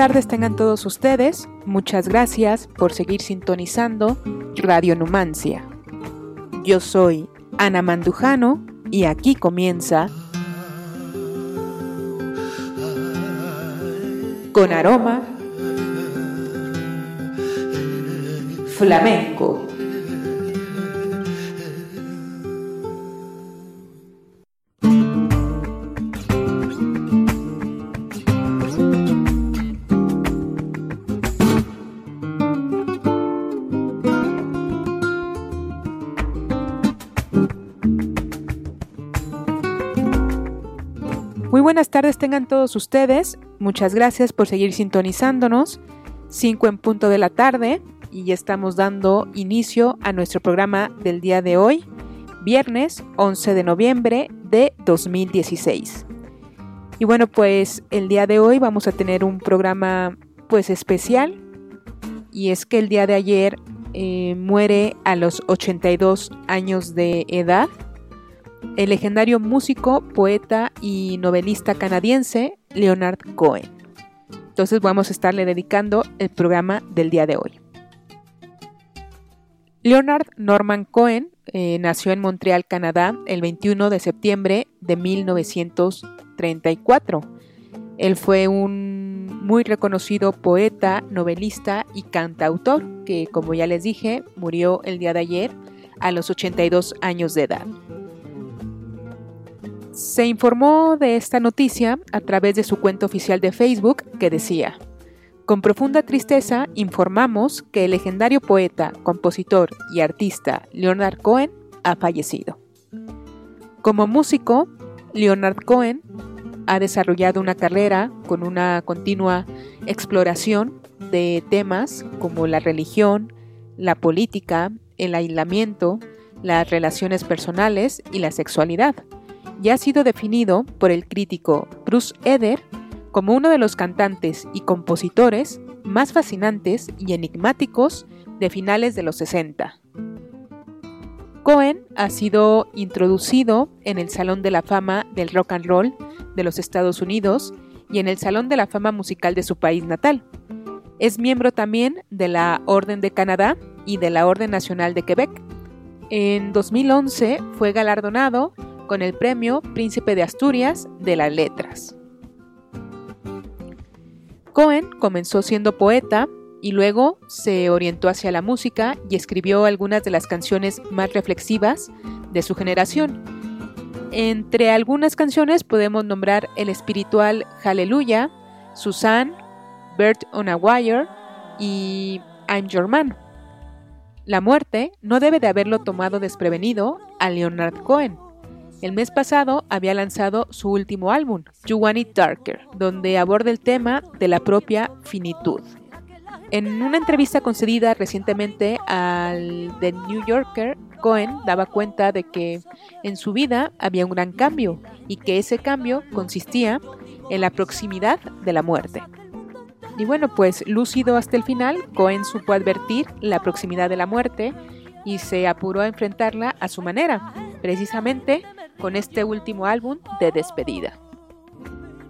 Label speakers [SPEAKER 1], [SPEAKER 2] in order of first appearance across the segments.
[SPEAKER 1] Tardes tengan todos ustedes. Muchas gracias por seguir sintonizando Radio Numancia. Yo soy Ana Mandujano y aquí comienza con aroma flamenco. Tardes tengan todos ustedes. Muchas gracias por seguir sintonizándonos. 5 en punto de la tarde y ya estamos dando inicio a nuestro programa del día de hoy, viernes 11 de noviembre de 2016. Y bueno, pues el día de hoy vamos a tener un programa pues especial y es que el día de ayer eh, muere a los 82 años de edad el legendario músico, poeta y novelista canadiense Leonard Cohen. Entonces vamos a estarle dedicando el programa del día de hoy. Leonard Norman Cohen eh, nació en Montreal, Canadá, el 21 de septiembre de 1934. Él fue un muy reconocido poeta, novelista y cantautor que, como ya les dije, murió el día de ayer a los 82 años de edad. Se informó de esta noticia a través de su cuenta oficial de Facebook que decía, con profunda tristeza informamos que el legendario poeta, compositor y artista Leonard Cohen ha fallecido. Como músico, Leonard Cohen ha desarrollado una carrera con una continua exploración de temas como la religión, la política, el aislamiento, las relaciones personales y la sexualidad ya ha sido definido por el crítico Bruce Eder como uno de los cantantes y compositores más fascinantes y enigmáticos de finales de los 60. Cohen ha sido introducido en el Salón de la Fama del Rock and Roll de los Estados Unidos y en el Salón de la Fama Musical de su país natal. Es miembro también de la Orden de Canadá y de la Orden Nacional de Quebec. En 2011 fue galardonado con el premio Príncipe de Asturias de las Letras. Cohen comenzó siendo poeta y luego se orientó hacia la música y escribió algunas de las canciones más reflexivas de su generación. Entre algunas canciones podemos nombrar el espiritual Hallelujah, Susan, Bird on a Wire y I'm Your Man. La muerte no debe de haberlo tomado desprevenido a Leonard Cohen el mes pasado había lanzado su último álbum, You Want It Darker, donde aborda el tema de la propia finitud. En una entrevista concedida recientemente al The New Yorker, Cohen daba cuenta de que en su vida había un gran cambio y que ese cambio consistía en la proximidad de la muerte. Y bueno, pues lúcido hasta el final, Cohen supo advertir la proximidad de la muerte y se apuró a enfrentarla a su manera, precisamente con este último álbum de despedida.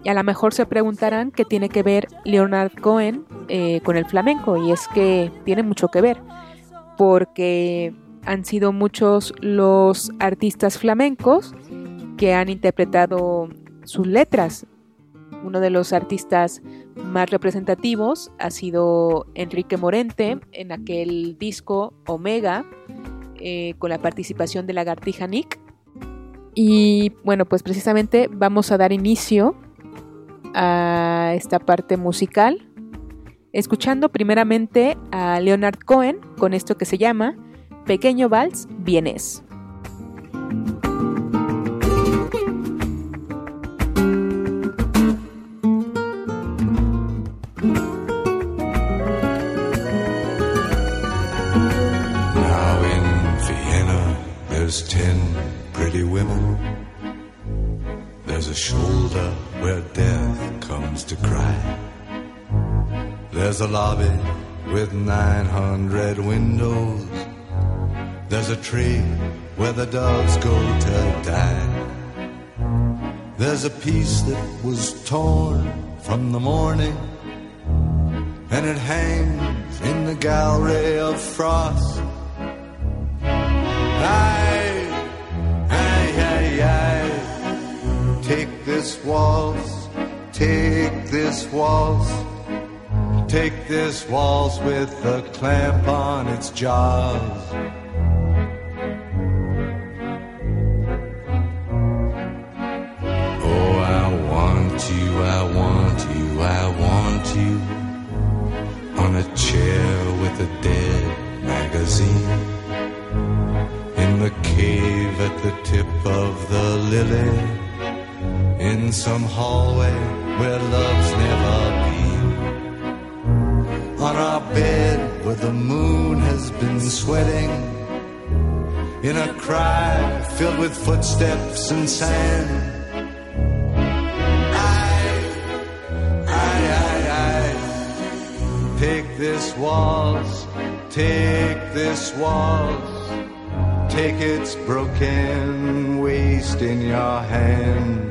[SPEAKER 1] Y a lo mejor se preguntarán qué tiene que ver Leonard Cohen eh, con el flamenco, y es que tiene mucho que ver, porque han sido muchos los artistas flamencos que han interpretado sus letras. Uno de los artistas más representativos ha sido Enrique Morente en aquel disco Omega, eh, con la participación de Lagartija Nick. Y bueno, pues precisamente vamos a dar inicio a esta parte musical escuchando primeramente a Leonard Cohen con esto que se llama Pequeño Vals Vienes.
[SPEAKER 2] Pretty women. There's a shoulder where death comes to cry. There's a lobby with 900 windows. There's a tree where the doves go to die. There's a piece that was torn from the morning, and it hangs in the gallery of frost. Aye, Take this waltz, take this waltz, take this waltz with a clamp on its jaws. Oh, I want you, I want you, I want you on a chair with a dead magazine in the cave at the tip of the lily in some hallway where love's never been. On our bed where the moon has been sweating. In a cry filled with footsteps and sand. I, I, I, I, Take this waltz, take this waltz, take its broken waste in your hand.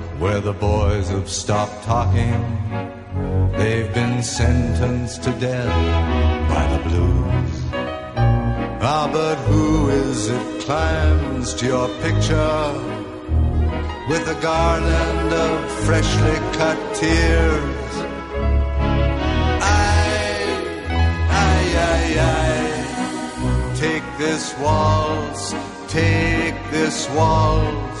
[SPEAKER 2] where the boys have stopped talking. They've been sentenced to death by the blues. Ah, but who is it climbs to your picture with a garland of freshly cut tears? Aye, aye, aye, aye. Take this waltz, take this waltz,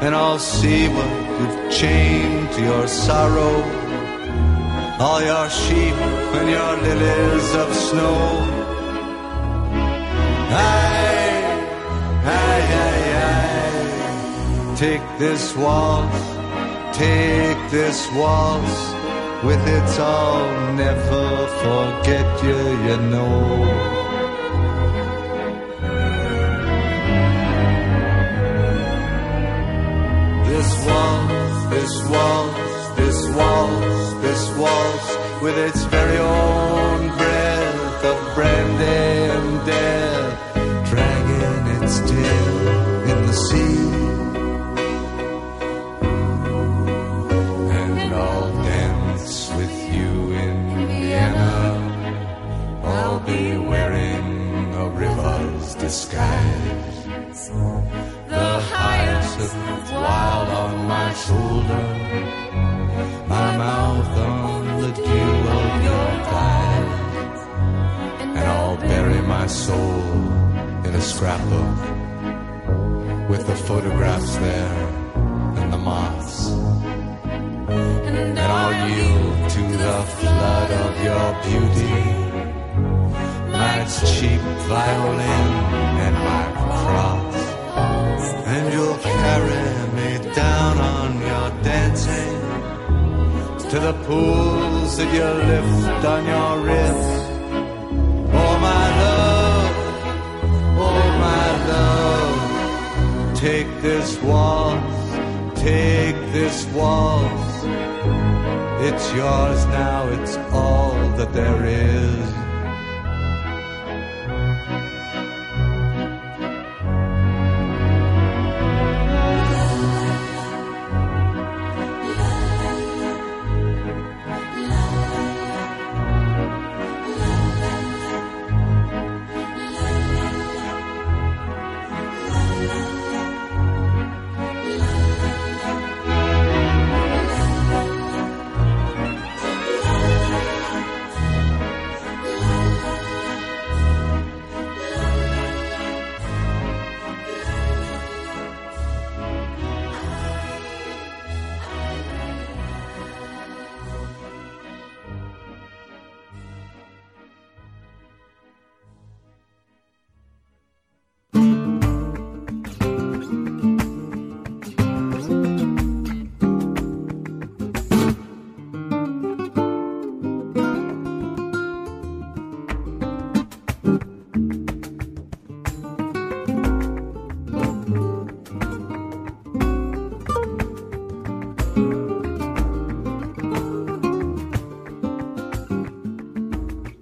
[SPEAKER 2] And I'll see what you've chained to your sorrow, all your sheep and your lilies of snow. Aye, aye, aye, aye. Take this waltz, take this waltz. With its I'll never forget you, you know. Waltz, this waltz, this waltz, this waltz, with its very own breath of brandy and death, dragging its tail in the sea. And I'll dance with you in Vienna. I'll be wearing a river's disguise. The wild on my shoulder, my mouth on the dew of your thighs, and I'll bury my soul in a scrapbook with the photographs there and the moths. And I'll yield to the flood of your beauty, my cheap violin and my the pools that you lift on your wrist. Oh my love, oh my love, take this waltz, take this waltz. It's yours now, it's all that there is.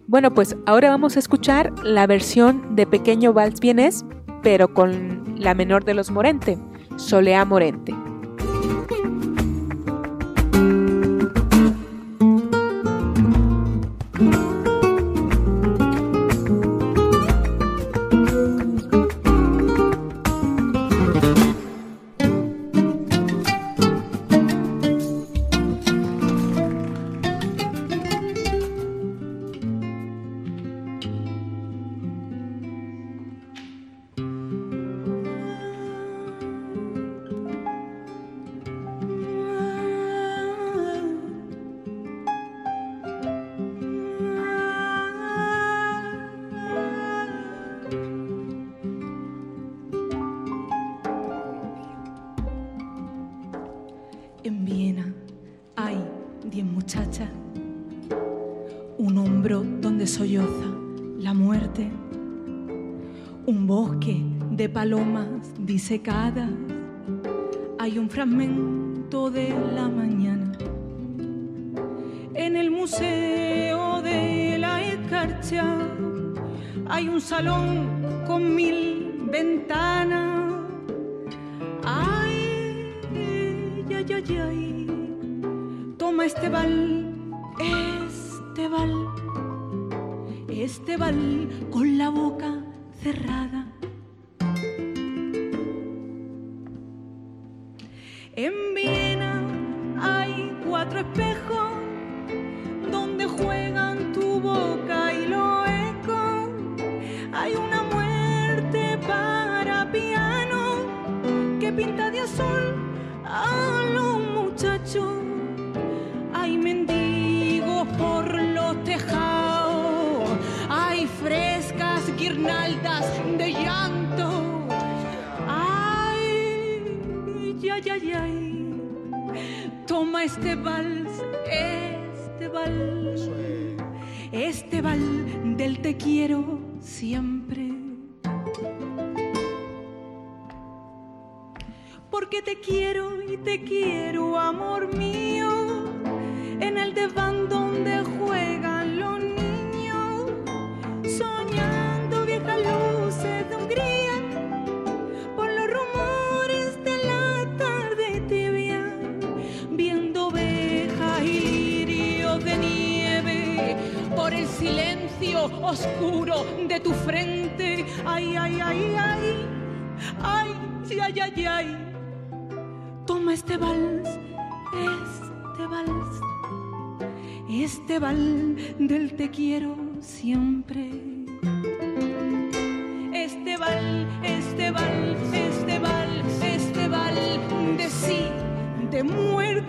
[SPEAKER 1] Bueno, pues ahora vamos a escuchar la versión de Pequeño Vals Vienes, pero con la menor de los Morente, Solea Morente.
[SPEAKER 3] Hay un fragmento de la mañana. En el museo de la escarcha hay un salón con mil ventanas. Ay ay ay ay. Toma este bal este bal este bal con la boca cerrada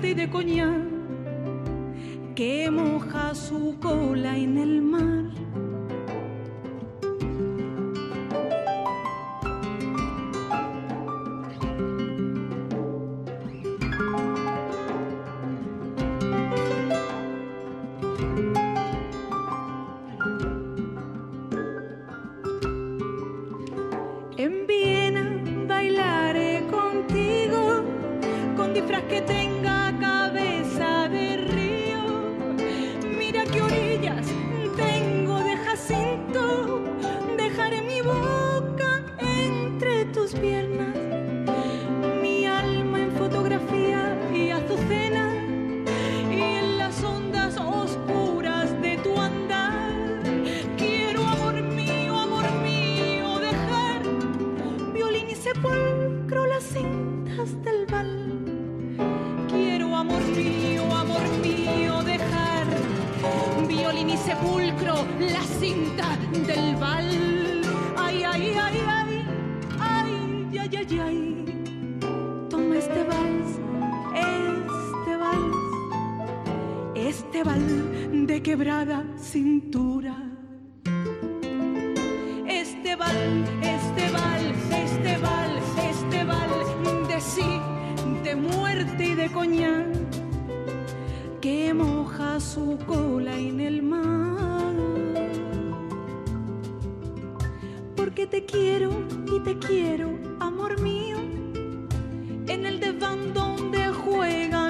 [SPEAKER 3] de coñac que moja su cola en el mar. que te quiero y te quiero, amor mío, en el diván donde juegan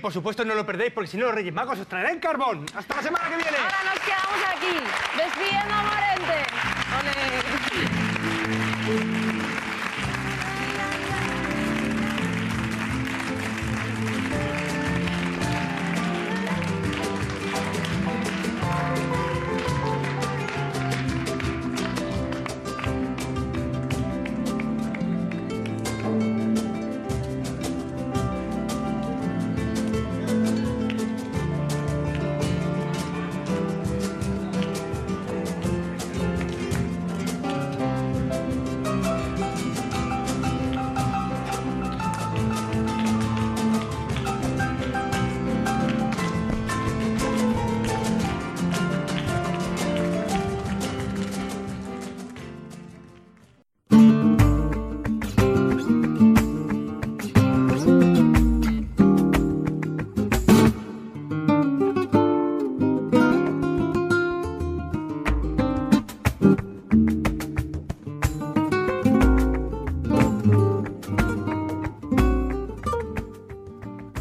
[SPEAKER 3] Y
[SPEAKER 4] por
[SPEAKER 5] supuesto no lo perdéis porque si no los Reyes Magos os traerán carbón. ¡Hasta la semana que viene!
[SPEAKER 4] Ahora nos quedamos aquí. Despídeme, Morente.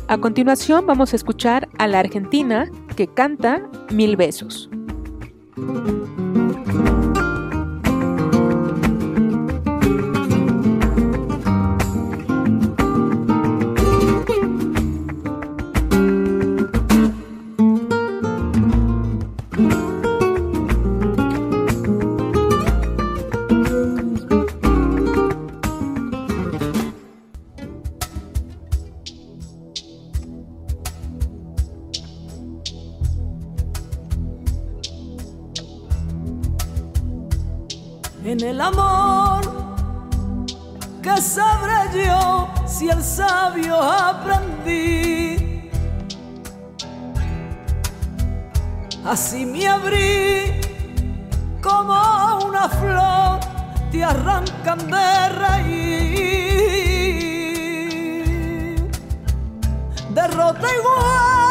[SPEAKER 1] A continuación vamos a escuchar a la argentina que canta Mil Besos.
[SPEAKER 6] en el amor. ¿Qué sabré yo si el sabio aprendí? Así me abrí como una flor, te arrancan de raíz. Derrota igual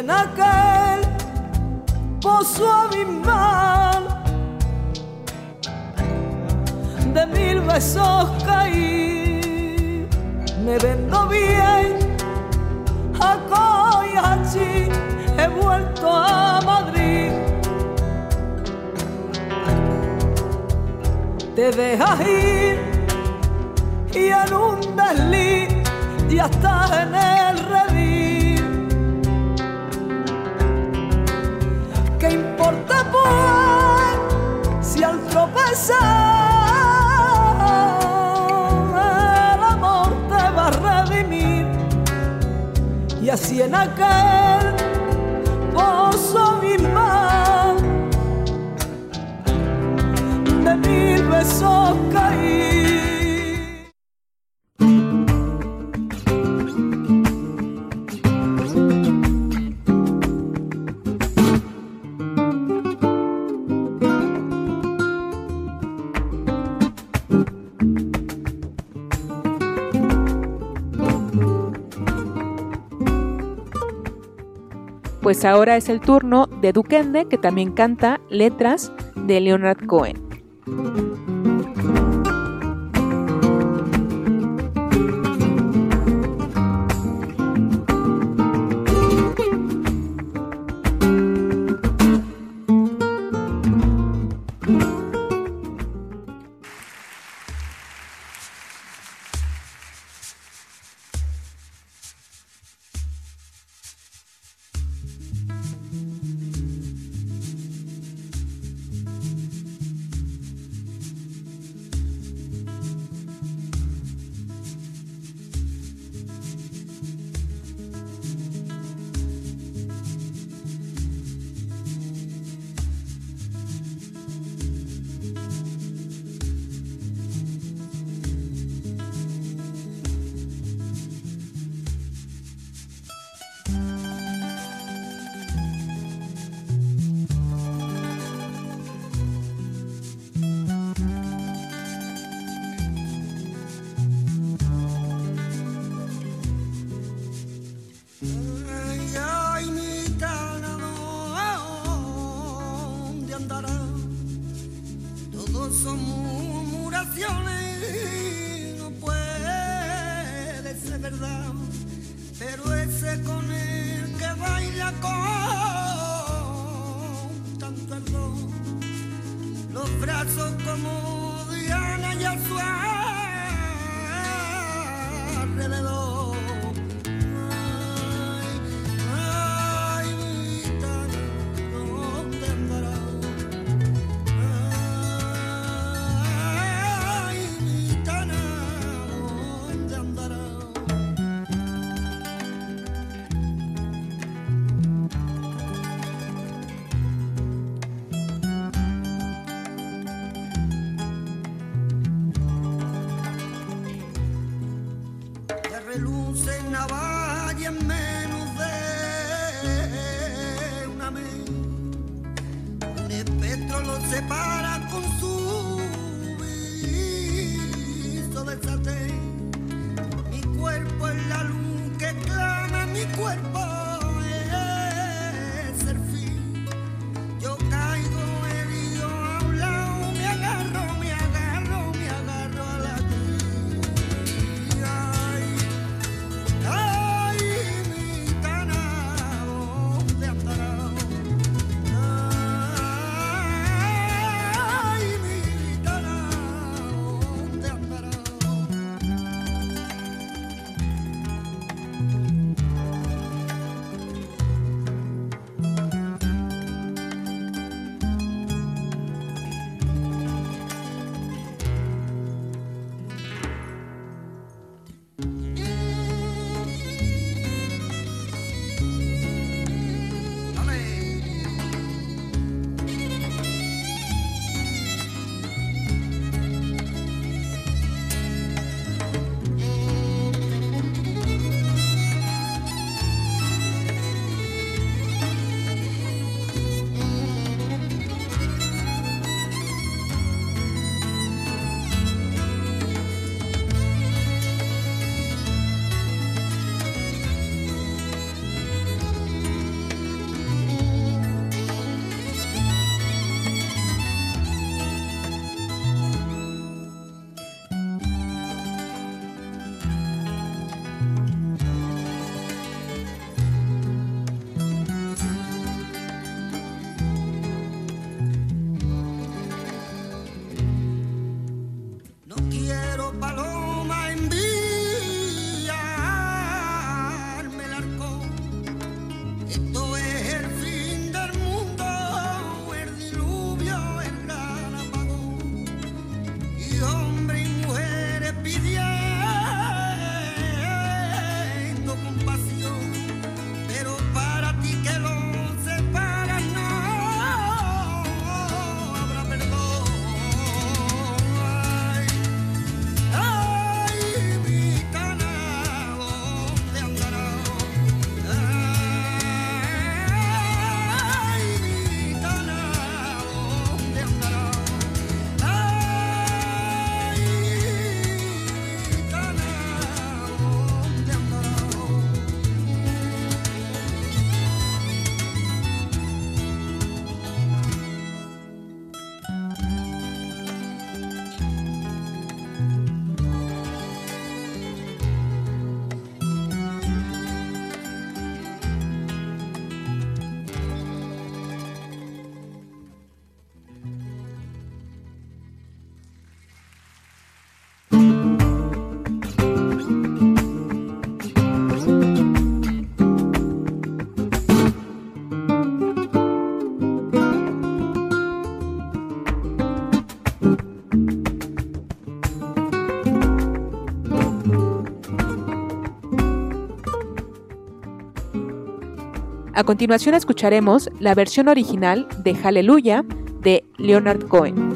[SPEAKER 6] en aquel pozo abismal de mil besos caí. Me vendo bien, a allí he vuelto a Madrid. Te dejas ir y en un desliz ya estás en el tropezar el amor te va a redimir? Y así en aquel pozo misma de mil besos caí.
[SPEAKER 1] Pues ahora es el turno de Duquende, que también canta letras de Leonard Cohen.
[SPEAKER 7] Con el que baila con tanto ardor, los brazos como Diana y a su alrededor. A
[SPEAKER 1] continuación escucharemos la versión original de Hallelujah de Leonard Cohen.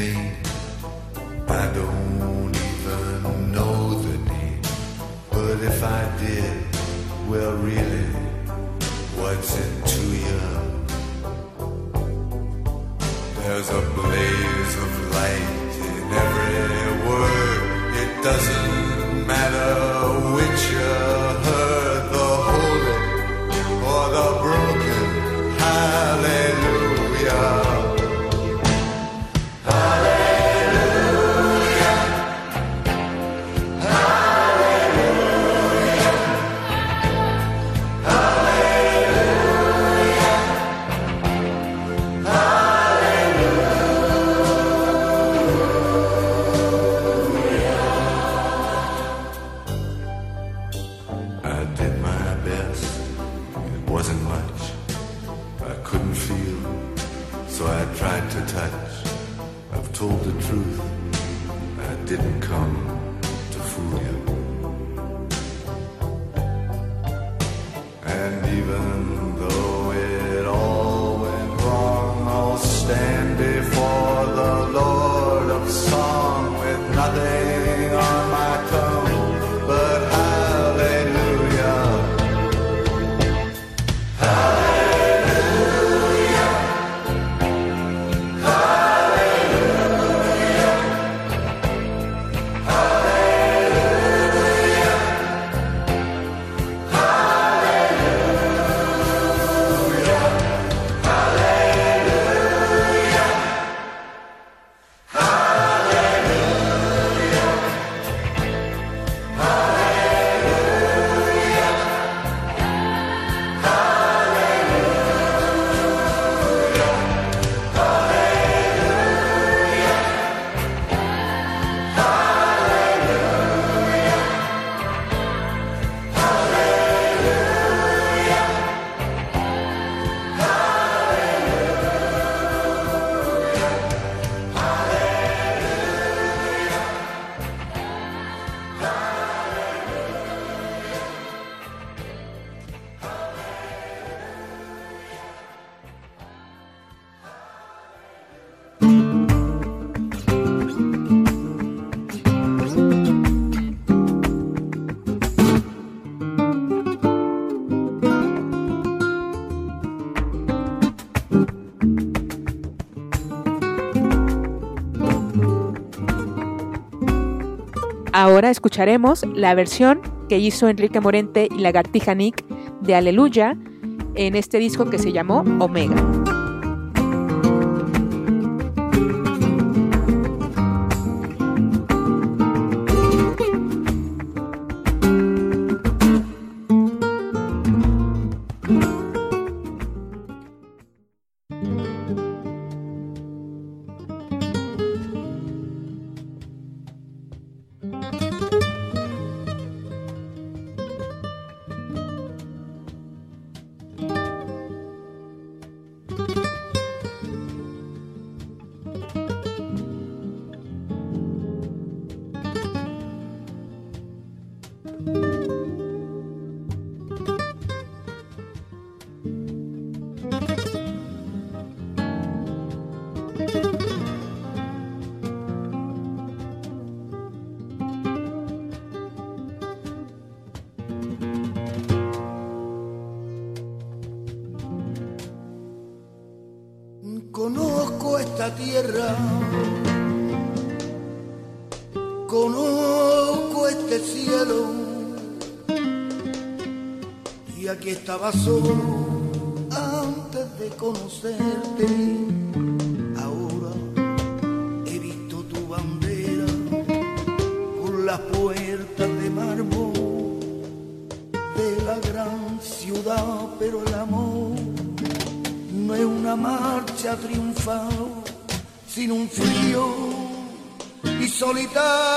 [SPEAKER 2] baby.
[SPEAKER 1] Ahora escucharemos la versión que hizo Enrique Morente y Lagartija Nick de Aleluya en este disco que se llamó Omega.
[SPEAKER 8] Tierra, conozco este cielo, y aquí estaba solo antes de conocerte. Solitario.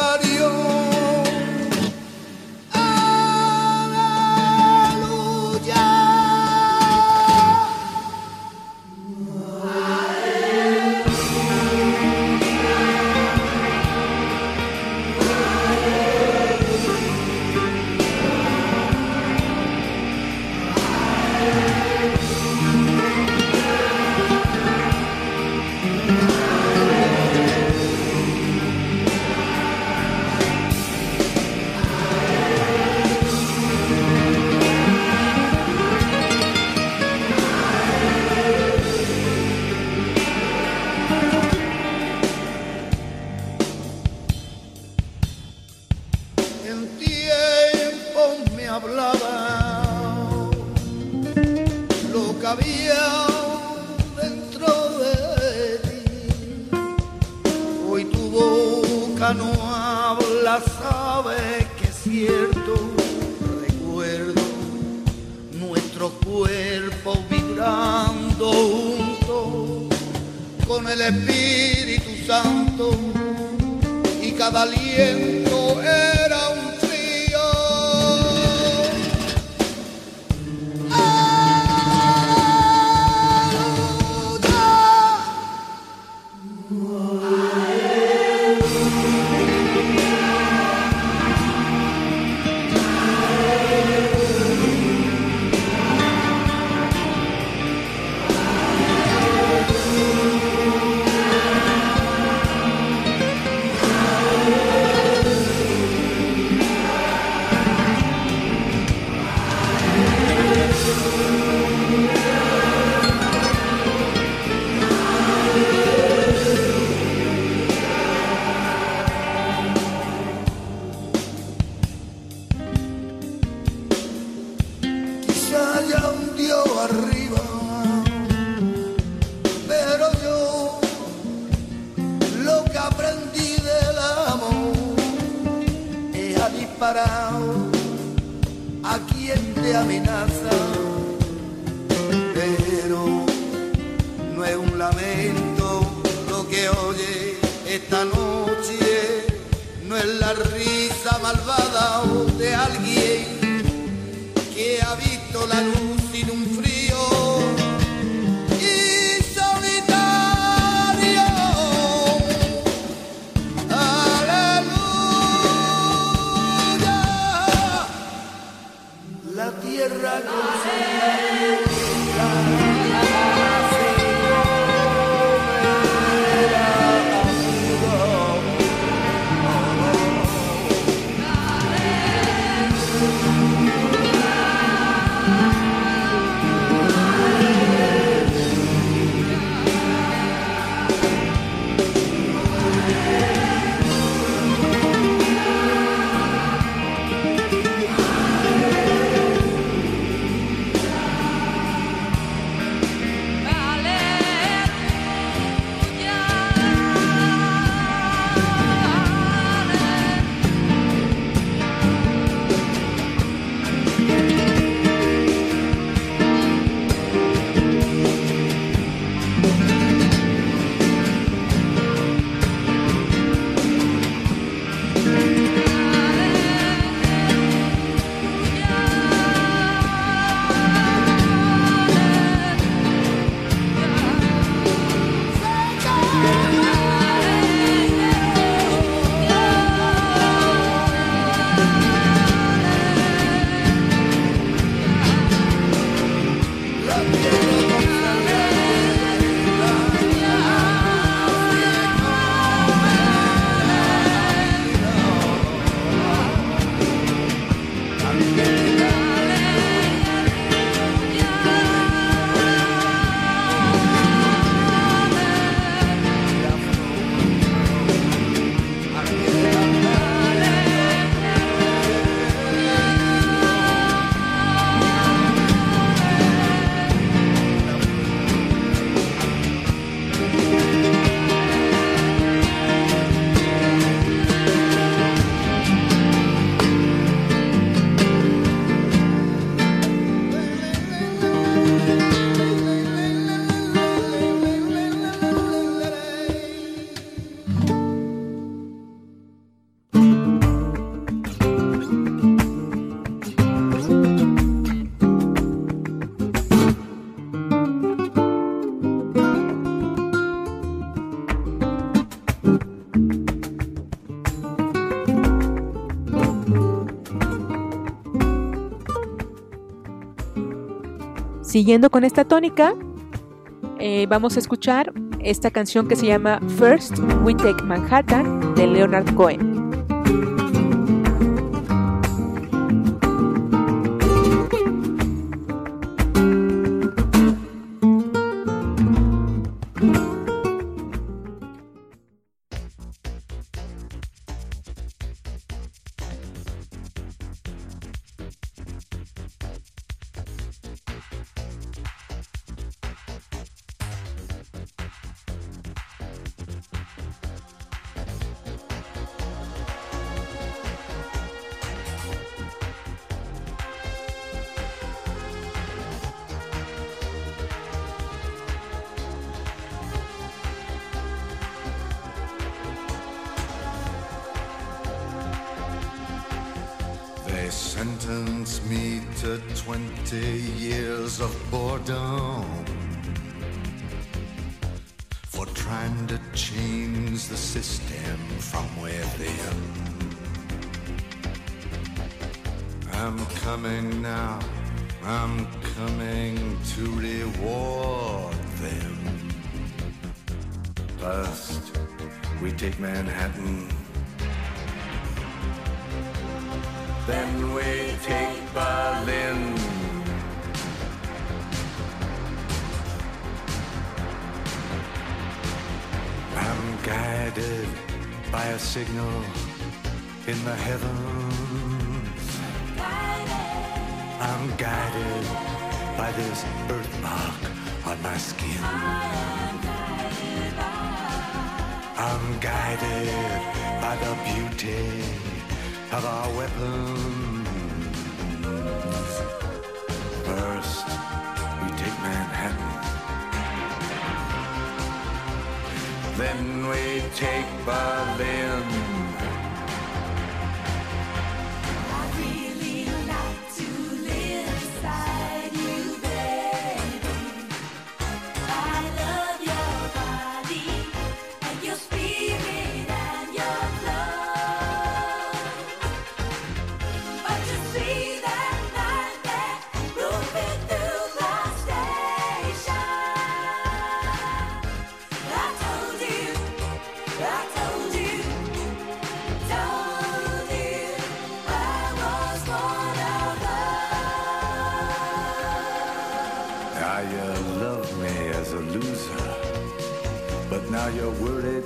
[SPEAKER 8] Arriba, pero yo lo que aprendí del amor es a disparar a quien te amenaza, pero no es un lamento lo que oye esta noche, no es la risa malvada de alguien la luz sin un
[SPEAKER 1] Siguiendo con esta tónica, eh, vamos a escuchar esta canción que se llama First We Take Manhattan de Leonard Cohen.
[SPEAKER 2] In the heavens. I'm guided by this birthmark on my skin. I'm guided by the beauty of our weapons. First, we take Manhattan. Then we take Berlin.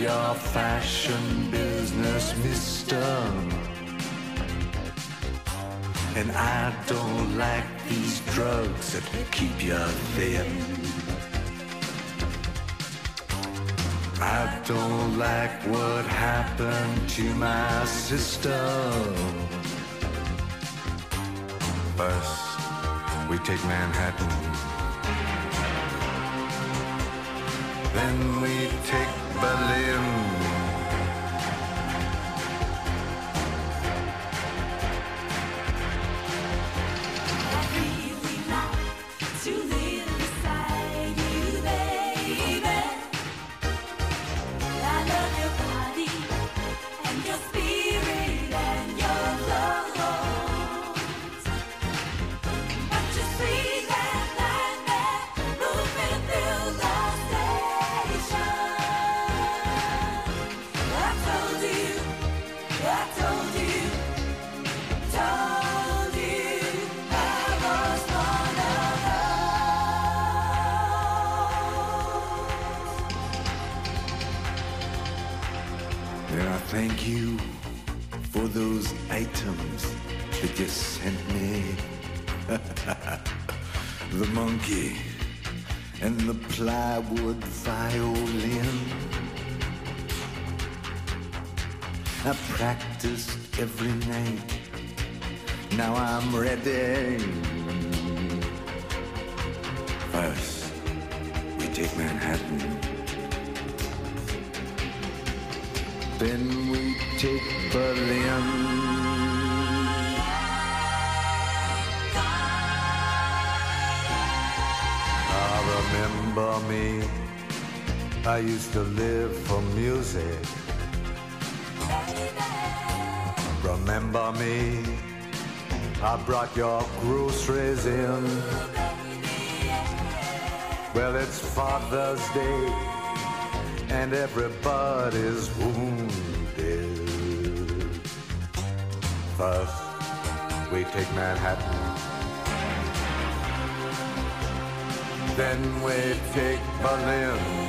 [SPEAKER 2] Your fashion business, mister. And I don't like these drugs that keep you thin. I don't like what happened to my sister. First, we take Manhattan. Then we take Berlin. I practiced every night. Now I'm ready. First, we take Manhattan. Then we take Berlin. Ah, remember me. I used to live for music. Remember me. I brought your groceries in. Well, it's Father's Day, and everybody's wounded. First, we take Manhattan. Then we take Berlin.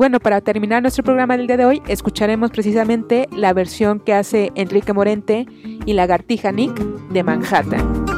[SPEAKER 8] Bueno, para terminar nuestro programa del día de hoy, escucharemos precisamente la versión que hace Enrique Morente y Lagartija Nick de Manhattan.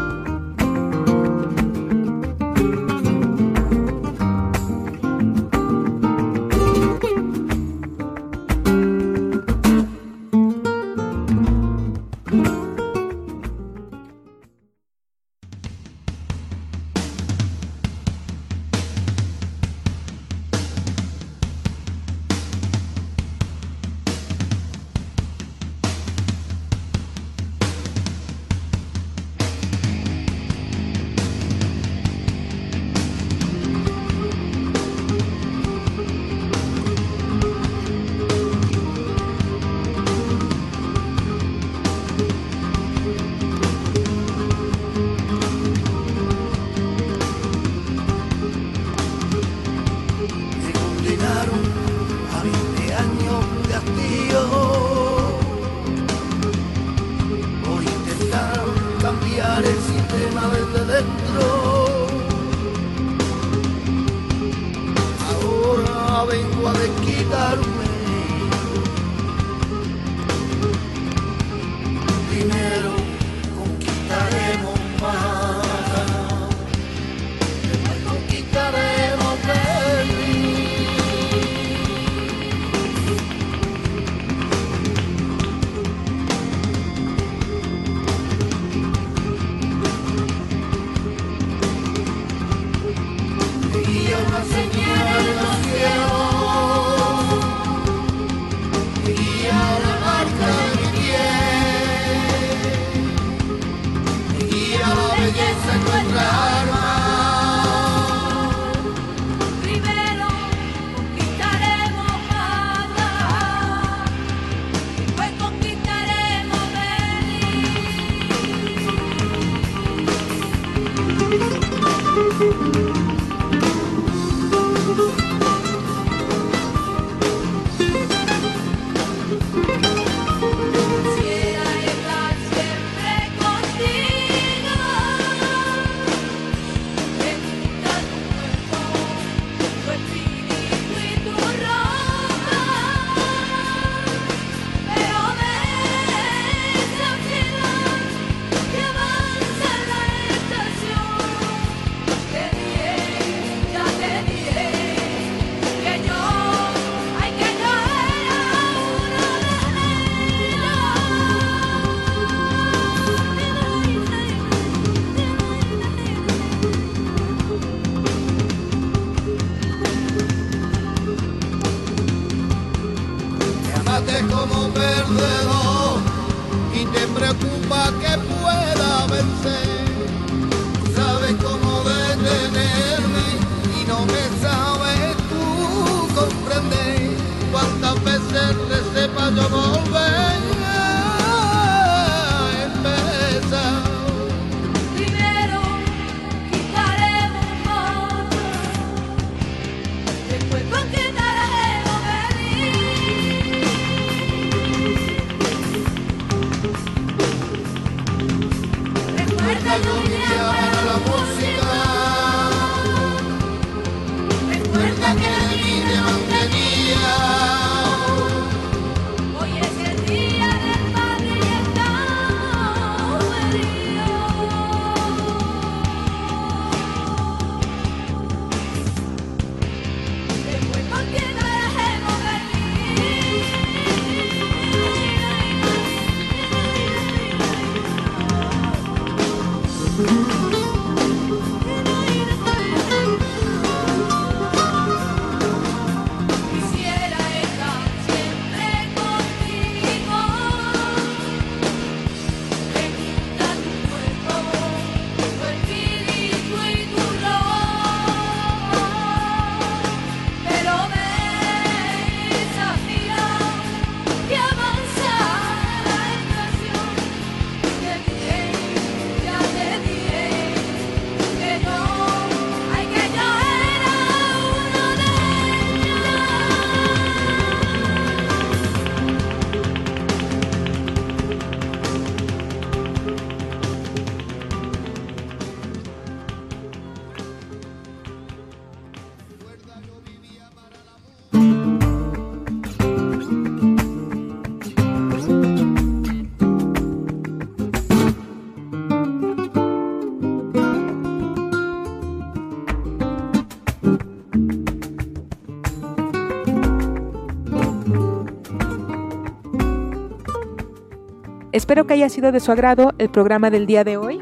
[SPEAKER 1] Espero que haya sido de su agrado el programa del día de hoy,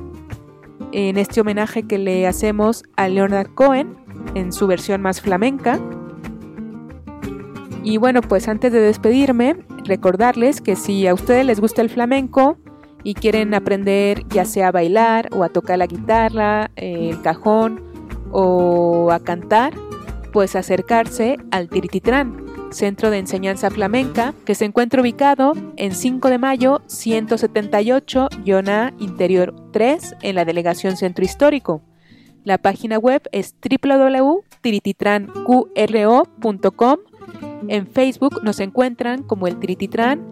[SPEAKER 1] en este homenaje que le hacemos a Leonard Cohen en su versión más flamenca. Y bueno, pues antes de despedirme, recordarles que si a ustedes les gusta el flamenco y quieren aprender ya sea a bailar o a tocar la guitarra, el cajón o a cantar, pues acercarse al Tirititrán, Centro de Enseñanza Flamenca, que se encuentra ubicado en 5 de mayo 178-A Interior 3 en la Delegación Centro Histórico. La página web es www.tirititranqro.com. En Facebook nos encuentran como el Tirititran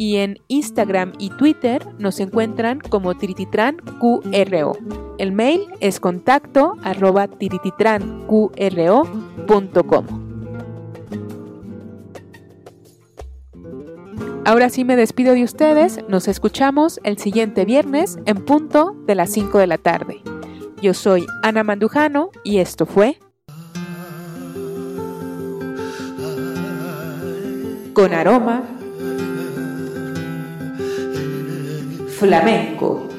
[SPEAKER 1] y en Instagram y Twitter nos encuentran como tirititranqro. El mail es contacto arroba tirititranqro.com. Ahora sí me despido de ustedes, nos escuchamos el siguiente viernes en punto de las 5 de la tarde. Yo soy Ana Mandujano y esto fue Con aroma flamenco.